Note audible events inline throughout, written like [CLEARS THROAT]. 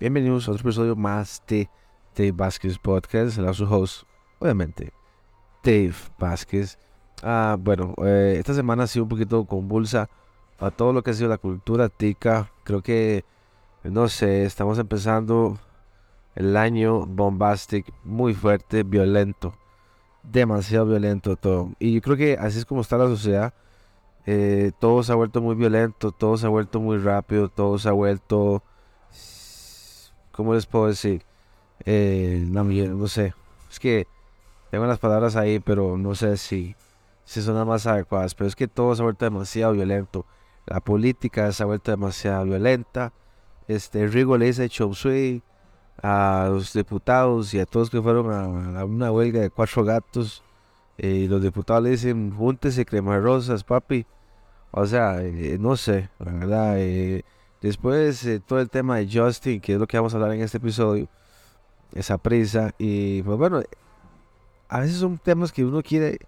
Bienvenidos a otro episodio más de Dave Vázquez Podcast. El su host, obviamente, Dave Vázquez. Ah, bueno, eh, esta semana ha sido un poquito convulsa a todo lo que ha sido la cultura tica. Creo que, no sé, estamos empezando el año bombastic, muy fuerte, violento, demasiado violento todo. Y yo creo que así es como está la sociedad. Eh, todo se ha vuelto muy violento, todo se ha vuelto muy rápido, todo se ha vuelto ¿cómo les puedo decir? Eh, no, no, sé. Es que tengo las palabras ahí, pero no sé si, si son las más adecuadas. Pero es que todo se ha vuelto demasiado violento. La política se ha vuelto demasiado violenta. Este, Rigo le dice chop a los diputados y a todos que fueron a, una huelga de cuatro gatos. Eh, y los diputados le dicen, júntese crema rosas, papi. O sea, eh, no sé, la verdad. Después eh, todo el tema de Justin, que es lo que vamos a hablar en este episodio, esa prisa. Y pues bueno, a veces son temas que uno quiere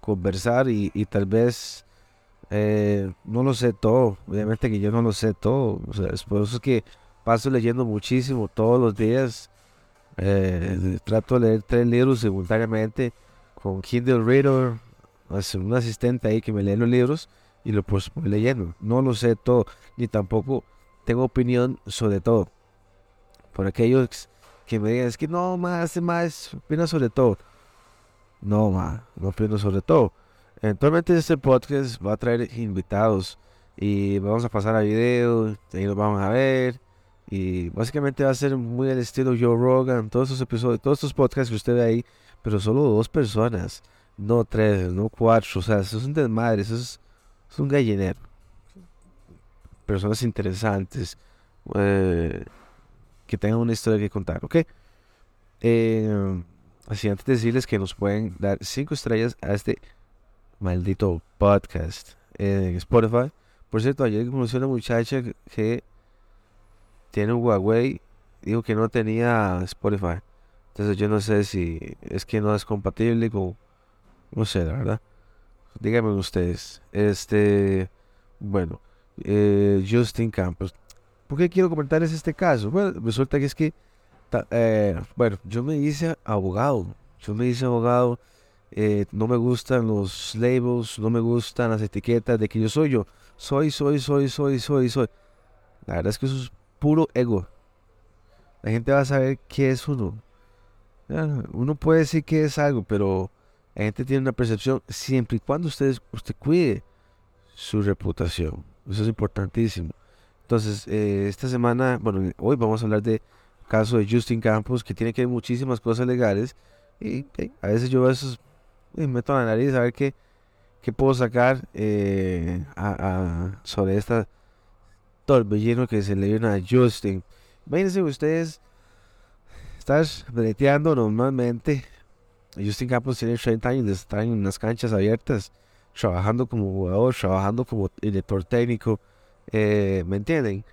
conversar y, tal vez eh, no lo sé todo. Obviamente que yo no lo sé todo. Es por eso que paso leyendo muchísimo todos los días. Eh, trato de leer tres libros simultáneamente con Kindle Reader, un asistente ahí que me lee los libros y lo pues voy leyendo. No lo sé todo, ni tampoco tengo opinión sobre todo. Por aquellos que me digan, es que no, más, más, opina sobre todo. No, ma, no opino sobre todo. Eventualmente este podcast va a traer invitados y vamos a pasar a video, ahí los vamos a ver. Y básicamente va a ser muy el estilo Joe Rogan, todos estos episodios, todos estos podcasts que usted ve ahí, pero solo dos personas, no tres, no cuatro, o sea, eso es un desmadre, eso es, es un gallinero personas interesantes eh, que tengan una historia que contar, ¿ok? Eh, así antes de decirles que nos pueden dar cinco estrellas a este maldito podcast en Spotify. Por cierto, ayer conocí a una muchacha que tiene un Huawei, dijo que no tenía Spotify. Entonces yo no sé si es que no es compatible con... No sé, la verdad. Díganme ustedes. Este... Bueno eh, Justin Campos. ¿Por qué quiero comentarles este caso? Bueno, resulta que es que, eh, bueno, yo me hice abogado. Yo me hice abogado. Eh, no me gustan los labels, no me gustan las etiquetas de que yo soy yo. Soy, soy, soy, soy, soy, soy. La verdad es que eso es puro ego. La gente va a saber qué es uno. Uno puede decir que es algo, pero la gente tiene una percepción siempre y cuando usted, usted cuide su reputación. Eso es importantísimo. Entonces, eh, esta semana, bueno, hoy vamos a hablar de caso de Justin Campos, que tiene que ver muchísimas cosas legales. Y a veces yo a veces me meto la nariz a ver qué, qué puedo sacar eh, sobre esta torbellino que se le viene a Justin. Imagínense ustedes, estás breteando normalmente. Justin Campos tiene 30 años de estar en unas canchas abiertas trabajando como jugador, trabajando como director técnico, eh, ¿me entienden?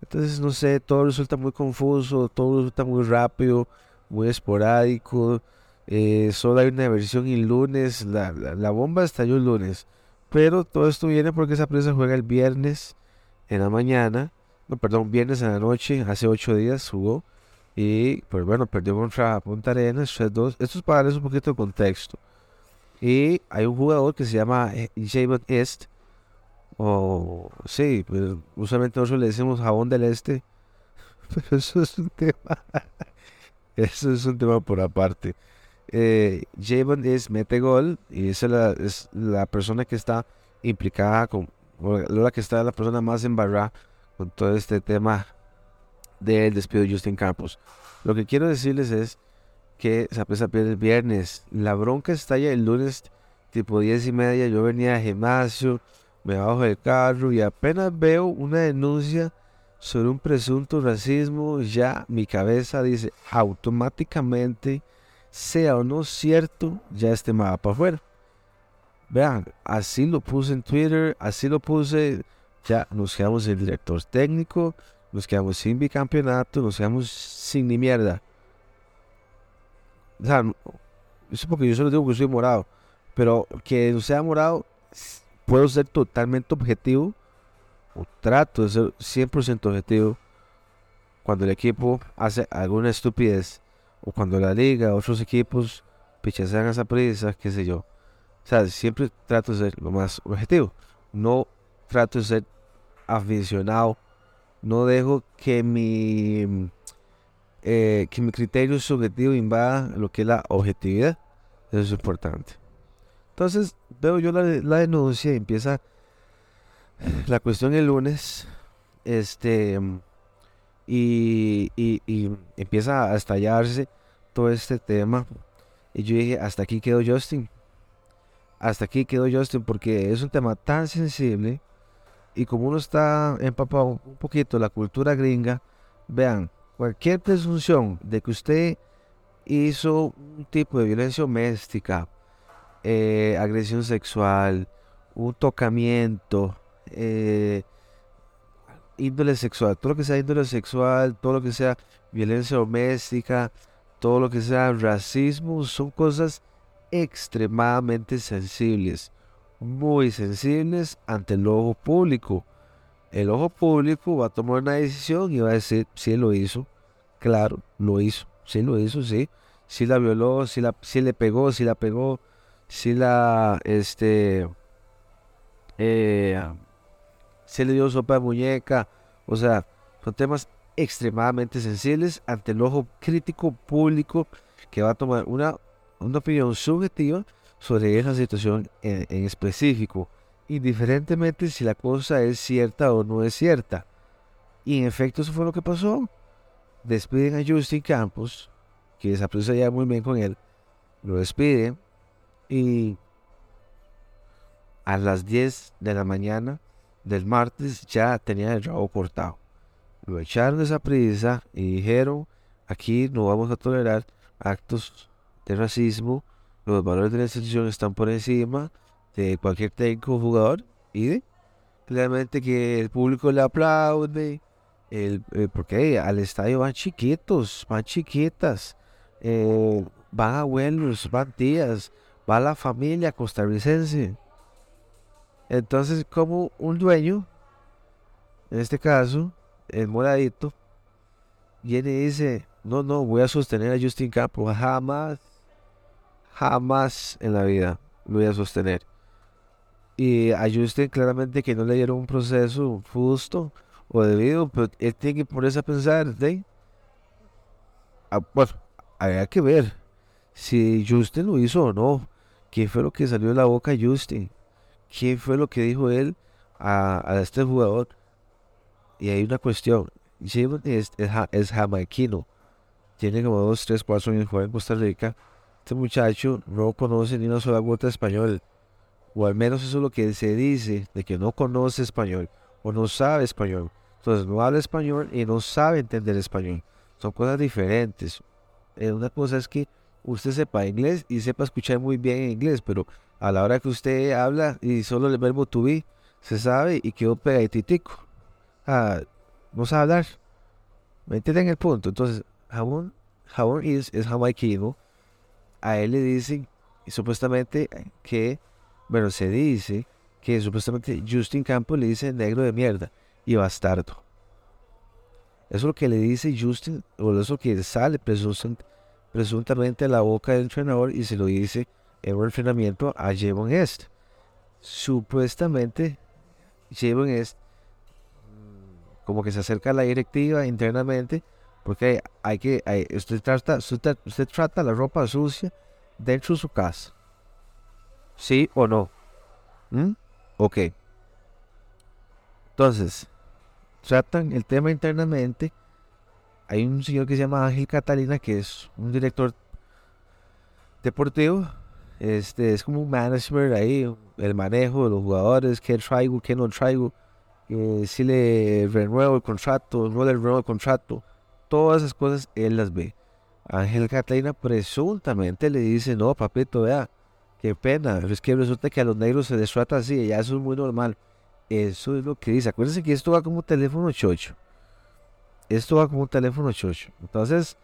Entonces, no sé, todo resulta muy confuso, todo resulta muy rápido, muy esporádico. Eh, solo hay una versión el lunes, la, la, bomba estalló el lunes. Pero todo esto viene porque esa presa juega el viernes en la mañana, no, perdón, viernes en la noche, hace ocho días jugó. Y pues bueno, perdió contra Punta Arenas 3-2. Esto es para darles un poquito de contexto. Y hay un jugador que se llama eh, Javon Est. O sí, pues usualmente nosotros le decimos jabón del este. [LAUGHS] Pero eso es un tema. [LAUGHS] eso es un tema por aparte. Eh, Javon mete gol y es la, es la persona que está implicada con, la que está la persona más embarrada con todo este tema del despido de Justin Campos. Lo que quiero decirles es que se a pierde el viernes. La bronca estalla el lunes, tipo 10 y media. Yo venía al gimnasio, me bajo del carro y apenas veo una denuncia sobre un presunto racismo, ya mi cabeza dice automáticamente, sea o no cierto, ya este mapa para afuera. Vean, así lo puse en Twitter, así lo puse, ya nos quedamos sin director técnico, nos quedamos sin bicampeonato, nos quedamos sin ni mierda. O sea, eso porque yo solo digo que soy morado. Pero que no sea morado, puedo ser totalmente objetivo. O trato de ser 100% objetivo. cuando el equipo hace alguna estupidez, o cuando la liga, otros equipos pichasean a esa prisa, qué sé yo. O sea, siempre trato de ser lo más objetivo. No trato de ser aficionado. No dejo que mi, eh, que mi criterio subjetivo invada lo que es la objetividad. Eso es importante. Entonces veo yo la, la denuncia y empieza la cuestión el lunes. Este y, y, empieza a estallarse todo este tema. Y yo dije, hasta aquí quedó Justin. Hasta aquí quedó Justin porque es un tema tan sensible. Y como uno está empapado un poquito la cultura gringa, vean, cualquier presunción de que usted hizo un tipo de violencia doméstica, eh, agresión sexual, un tocamiento, eh, índole sexual, todo lo que sea índole sexual, todo lo que sea violencia doméstica, todo lo que sea racismo, son cosas extremadamente sensibles, muy sensibles ante el ojo público. El ojo público va a tomar una decisión y va a decir si lo hizo, claro, lo hizo, si lo hizo, sí, si la violó, si, la, si le pegó, si la pegó, si la, este, eh, se le dio sopa de muñeca. O sea, son temas extremadamente sensibles ante el ojo crítico público que va a tomar una, una opinión subjetiva sobre esa situación en, específico, indiferentemente si la cosa es cierta o no es cierta. Y en efecto eso fue lo que pasó. Despiden a Justin Campos, que se aprecia ya muy bien con él, lo despiden y a las 10 de la mañana del martes ya tenía el rabo cortado. Lo echaron esa prisa y dijeron, aquí no vamos a tolerar actos de racismo, los valores de la institución están por encima de cualquier técnico jugador y claramente que el público le aplaude, el, eh, porque al estadio van chiquitos, van chiquitas, eh, van abuelos, van tías, va la familia costarricense. Entonces, como un dueño, en este caso, el moradito, viene y dice, no, no, voy a sostener a Justin Campos, jamás, jamás en la vida lo voy a sostener. Y a Justin claramente que no le dieron un proceso justo o debido, pero él tiene que ponerse a pensar, ¿de? Ah, bueno, había que ver si Justin lo hizo o no. ¿Qué fue lo que salió de la boca de Justin? qué fue lo que dijo él a, este jugador. Y hay una cuestión. es, es, jamaiquino. Tiene como 2, 3, 4 años juega en Costa Rica. Este muchacho no conoce ni una sola gota de español. O al menos eso es lo que se dice, de que no conoce español o no sabe español. Entonces no habla español y no sabe entender español. Son cosas diferentes. Eh, una cosa es que usted sepa inglés y sepa escuchar muy bien inglés, pero a la hora que usted habla y solo el verbo to be se sabe y quedó pegaditico. Ah, no sabe hablar. ¿Me entienden el punto? Entonces, Jabón, Jabón es jamaiquino. A él le dicen supuestamente que, bueno, se dice que supuestamente Justin Campos le dice negro de mierda y bastardo. Eso es lo que le dice Justin, o eso que sale presuntamente a la boca del entrenador y se lo dice en un entrenamiento a Javon Est. Supuestamente, Javon Est mm, como que se acerca a la directiva internamente porque hay, que usted trata usted, trata la ropa sucia dentro de su casa sí o no ¿Mm? ok. Entonces tratan el tema internamente. Hay un señor que se llama Ángel Catalina que es un director deportivo. Este, es como un management ahí, el manejo de los jugadores, qué traigo, qué no traigo, eh, si le renuevo el contrato, no le renuevo el contrato, todas esas cosas él las ve. Ángel Catalina presuntamente le dice, no, papito, vea, qué pena, es que resulta que a los negros se les trata así, ya eso es muy normal. Eso es lo que dice. Acuérdense que esto va como teléfono chocho. Esto va como un teléfono chocho. Entonces,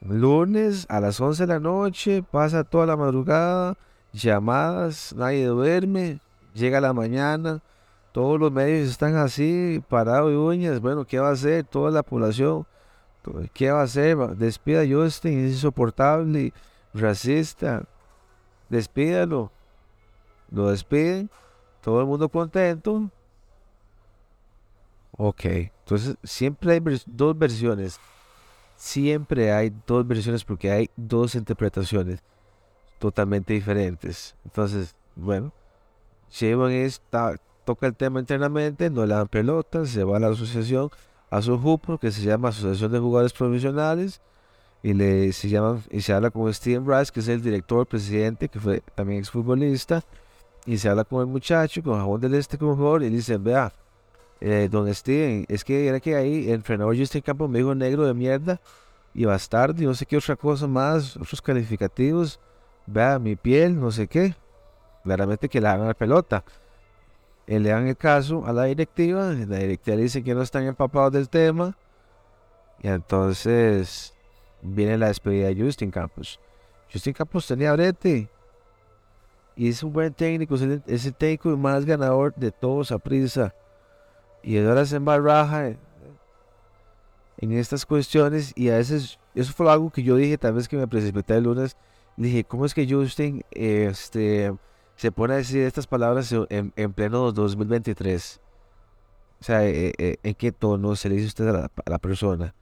Lunes a las 11 de la noche, pasa toda la madrugada, llamadas, nadie duerme, llega la mañana, todos los medios están así, parados y uñas, bueno, ¿qué va a hacer? Toda la población ¿Qué va a hacer? Despida a Justin, es insoportable, racista. Despídalo. Lo despiden, todo el mundo contento. Ok, entonces siempre hay dos versiones. Siempre hay dos versiones porque hay dos interpretaciones totalmente diferentes. Entonces, bueno, Sheinbaum está, toca el tema internamente, no le dan pelotas, se va a la asociación, a su grupo que se llama Asociación de Jugadores Profesionales y le se llaman y se habla con Steven Rice que es el director presidente que fue también exfutbolista y se habla con el muchacho con Jabón del Este como jugador y le dicen vea eh, don Steven es que era que ahí el entrenador Justin Campos me dijo negro de mierda y bastardo y no sé qué otra cosa más otros calificativos vea mi piel no sé qué claramente que le hagan la pelota eh, le dan el caso a la directiva la directiva dice que no están empapados del tema y entonces viene la despedida de Justin Campos. Justin Campos tenía brete. Y es un buen técnico, es el, técnico más ganador de todos a prisa. Y ahora se embarraja en estas cuestiones. Y a veces, eso fue algo que yo dije, tal vez que me precipité el lunes. Dije, ¿cómo es que Justin este, se pone a decir estas palabras en, pleno 2023? O sea, eh, eh, ¿en qué tono se le dice usted a la persona?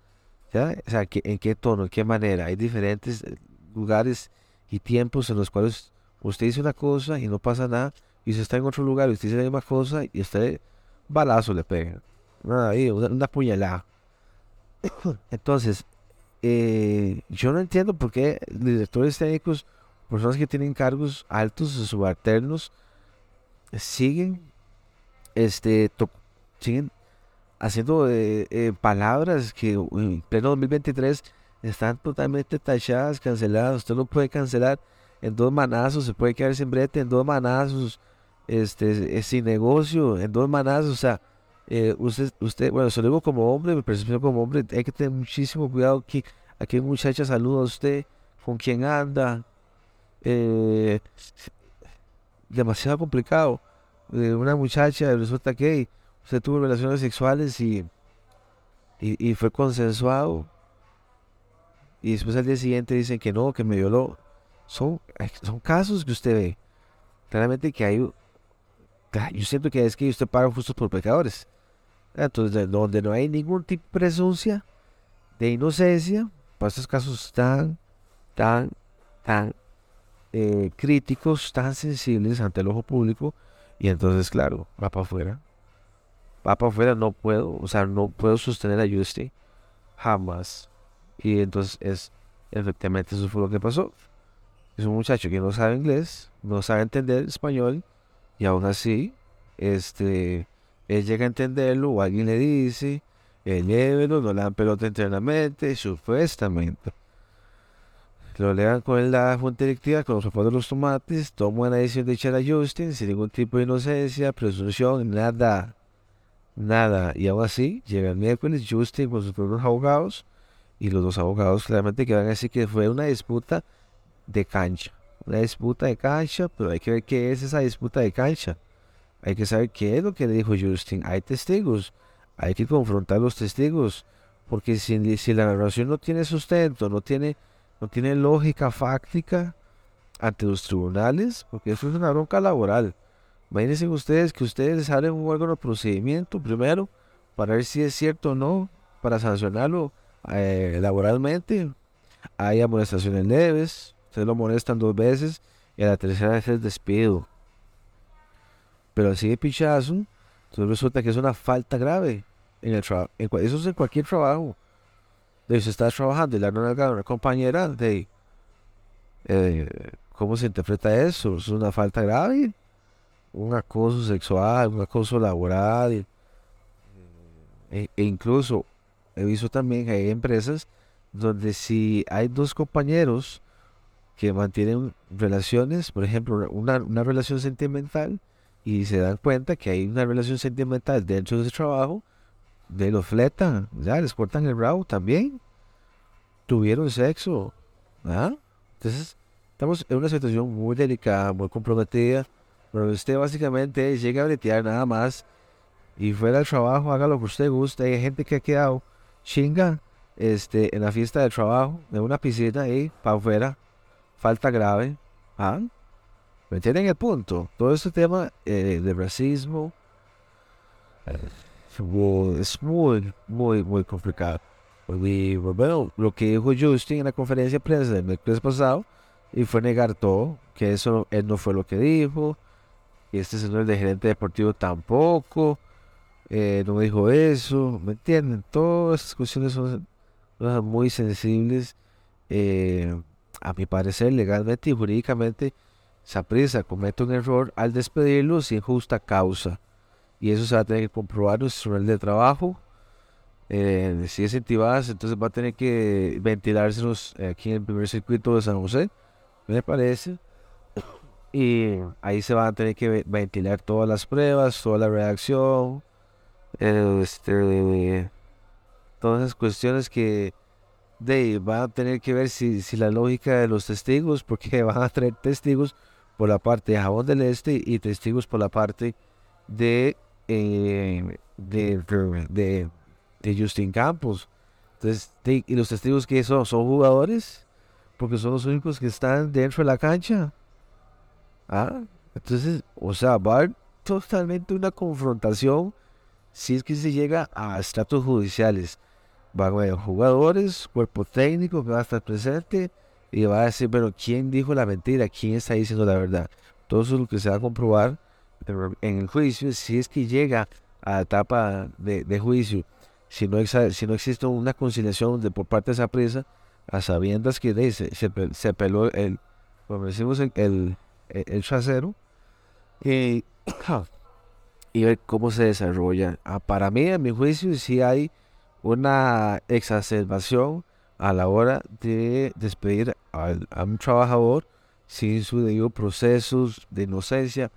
O sea, ¿en qué tono, en qué manera? Hay diferentes eh, lugares y tiempos en los cuales usted dice una cosa y no pasa nada, y usted está en otro lugar y usted dice la misma cosa y usted balazo le pega. Ahí, una, puñalada. [COUGHS] Entonces, eh, yo no entiendo por qué directores técnicos, personas que tienen cargos altos, subalternos, siguen, este, siguen haciendo eh, eh, palabras que en pleno 2023 están totalmente tachadas, canceladas. Usted no puede cancelar en dos manazos, se puede quedar sin brete en dos manazos, este, sin negocio, en dos manazos. O sea, eh, usted, usted, bueno, se digo como hombre, me percibo como hombre, hay que tener muchísimo cuidado que aquí muchacha saluda a usted, con quién anda. demasiado complicado. una muchacha resulta que usted tuvo relaciones sexuales y, y, fue consensuado y después al día siguiente dicen que no, que me violó. Son, son casos que usted ve. Claramente que hay... Yo siento que es que usted paga justos por pecadores. Entonces, donde no hay ningún tipo de presuncia de inocencia, para estos casos tan, tan, tan eh, críticos, tan sensibles ante el ojo público, y entonces, claro, va para afuera va para afuera, no puedo, o sea, no puedo sostener a Justin jamás. Y entonces es, efectivamente eso fue lo que pasó. Es un muchacho que no sabe inglés, no sabe entender español, y aún así, este, él llega a entenderlo, o alguien le dice, el llévelo, no le dan pelota internamente, supuestamente. Lo lean con la junta directiva, con los zapatos de los tomates, toman la decisión de echar a Justin sin ningún tipo de inocencia, presunción, nada nada. Y aún así, llega el miércoles Justin con sus propios abogados y los dos abogados claramente que van a decir que fue una disputa de cancha. Una disputa de cancha, pero hay que ver qué es esa disputa de cancha. Hay que saber qué es lo que le dijo Justin. Hay testigos. Hay que confrontar los testigos. Porque si, si la narración no tiene sustento, no tiene, no tiene lógica fáctica ante los tribunales, porque eso es una bronca laboral. Imagínense ustedes que ustedes abren un órgano procedimiento primero para ver si es cierto o no, para sancionarlo eh, laboralmente. Hay amonestaciones leves, ustedes lo molestan dos veces y a la tercera vez es despido. Pero así de pichazo, entonces resulta que es una falta grave en el trabajo. Eso es en cualquier trabajo. De si estás trabajando y le dan una, una compañera, de eh, ¿cómo se interpreta eso? Es una falta grave un acoso sexual, un acoso laboral. E, e, incluso he visto también que hay empresas donde si hay dos compañeros que mantienen relaciones, por ejemplo, una, relación sentimental, y se dan cuenta que hay una relación sentimental dentro de ese trabajo, de los fletan, ya les cortan el rabo también. Tuvieron sexo. Entonces, estamos en una situación muy delicada, muy comprometida pero usted básicamente llega a bretear nada más y fuera del trabajo, haga lo que usted guste. Hay gente que ha quedado chinga este, en la fiesta de trabajo, en una piscina ahí, para afuera, falta grave. ¿Ah? ¿Me entienden el punto? Todo este tema eh, de racismo eh, es muy, muy, muy complicado. Y bueno, lo que dijo Justin en la conferencia de prensa del mes pasado, y fue negar todo, que eso él no fue lo que dijo, y este señor de gerente deportivo tampoco, eh, no dijo eso, ¿me entienden? Todas esas cuestiones son muy sensibles. Eh, a mi parecer, legalmente y jurídicamente, Saprisa comete un error al despedirlo sin justa causa. Y eso se va a tener que comprobar nuestro nivel de trabajo. Eh, si es intibadas, entonces va a tener que ventilárselos aquí en el primer circuito de San José, me parece. Y ahí se van a tener que ventilar todas las pruebas, toda la redacción, este, todas esas cuestiones que de, van a tener que ver si, si la lógica de los testigos, [LAUGHS] porque van a tener testigos por la parte de Jabón del Este y testigos por la parte de, eh, de, de, Justin Campos. Entonces, ¿y los testigos que son? ¿Son jugadores? Porque son los únicos que están dentro de la cancha. Ah, entonces, o sea, va a haber totalmente una confrontación si es que se llega a estratos judiciales. Van a haber jugadores, cuerpo técnico que va a estar presente y va a decir, pero ¿quién dijo la mentira? ¿Quién está diciendo la verdad? Todo eso es lo que se va a comprobar en el juicio, si es que llega a la etapa de, juicio, si no, si no existe una conciliación de, por parte de esa presa, a sabiendas que se, se, peló el, como decimos, el, el trasero, y [CLEARS THROAT] y ver cómo se desarrolla. Ah, para mí, en mi juicio, sí hay una exacerbación a la hora de despedir a, un trabajador sin su debido procesos de inocencia.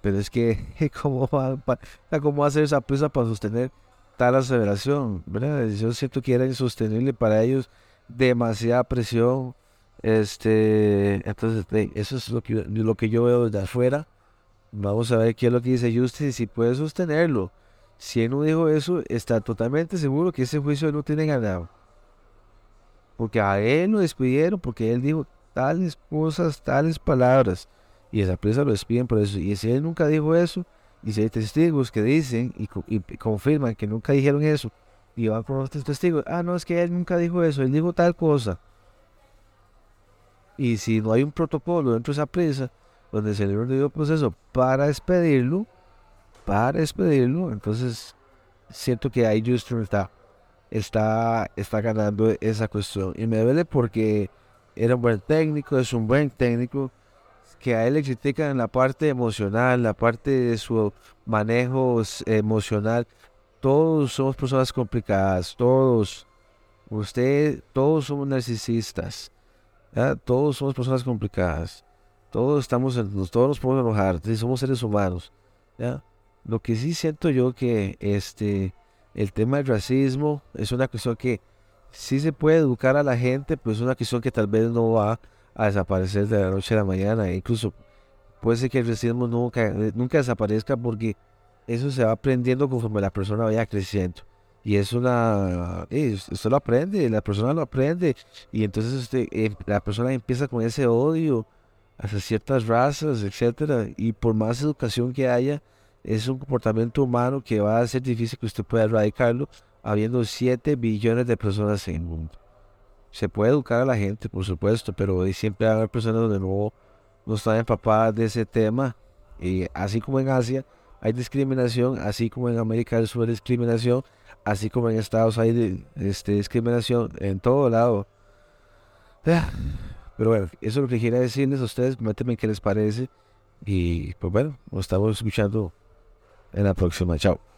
Pero es que, [LAUGHS] ¿cómo va, ¿cómo va a ser esa presa para sostener tal aseveración? ¿verdad? Yo siento que era insostenible para ellos, demasiada presión. Este, entonces, eso es lo que, lo que yo veo desde afuera. Vamos a ver qué es lo que dice Justice si puede sostenerlo. Si él no dijo eso, está totalmente seguro que ese juicio no tiene ganado. Porque a él lo despidieron porque él dijo tales cosas, tales palabras. Y esa presa lo despiden por eso. Y si él nunca dijo eso, y si hay testigos que dicen y, confirman que nunca dijeron eso, y van con otros testigos, ah, no, es que él nunca dijo eso, él dijo tal cosa. Y si no hay un protocolo dentro de esa presa, donde se le dio proceso para despedirlo, para despedirlo, entonces siento que ahí Justin está, está, está ganando esa cuestión. Y me duele porque era un buen técnico, es un buen técnico, que a él le critican la parte emocional, la parte de su manejo emocional. Todos somos personas complicadas, todos. Usted, todos somos narcisistas. Todos somos personas complicadas. Todos estamos, todos nos podemos enojar, somos seres humanos. Lo que sí siento yo que este, el tema del racismo es una cuestión que sí se puede educar a la gente, pero es una cuestión que tal vez no va a desaparecer de la noche a la mañana. E incluso puede ser que el racismo nunca, nunca desaparezca porque eso se va aprendiendo conforme la persona vaya creciendo. Y es una... esto lo aprende, la persona lo aprende. Y entonces este, eh, la persona empieza con ese odio hacia ciertas razas, etcétera, y por más educación que haya, es un comportamiento humano que va a ser difícil que usted pueda erradicarlo, habiendo 7 billones de personas en el mundo. Se puede educar a la gente, por supuesto, pero siempre va a haber personas donde no, no están empapadas de ese tema. Y así como en Asia hay discriminación, así como en América del Sur hay discriminación, así como en Estados hay este, discriminación en todo lado. Ah, pero bueno, eso es lo que quería decirles a ustedes. Méteme qué les parece. Y pues bueno, nos estamos escuchando en la próxima. Chao.